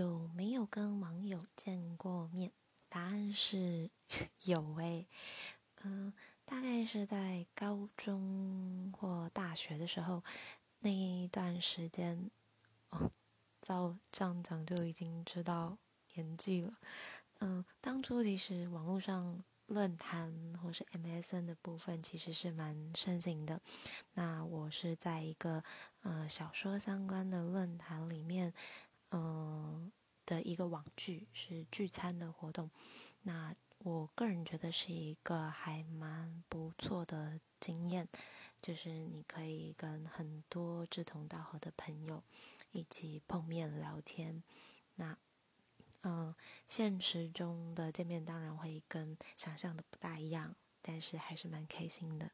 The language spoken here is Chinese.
有没有跟网友见过面？答案是 有诶，嗯，大概是在高中或大学的时候，那一段时间，哦，照这样讲就已经知道年纪了。嗯，当初其实网络上论坛或是 MSN 的部分其实是蛮盛行的。那我是在一个呃小说相关的论坛里面。嗯，的一个网剧是聚餐的活动，那我个人觉得是一个还蛮不错的经验，就是你可以跟很多志同道合的朋友一起碰面聊天。那，嗯，现实中的见面当然会跟想象的不大一样，但是还是蛮开心的。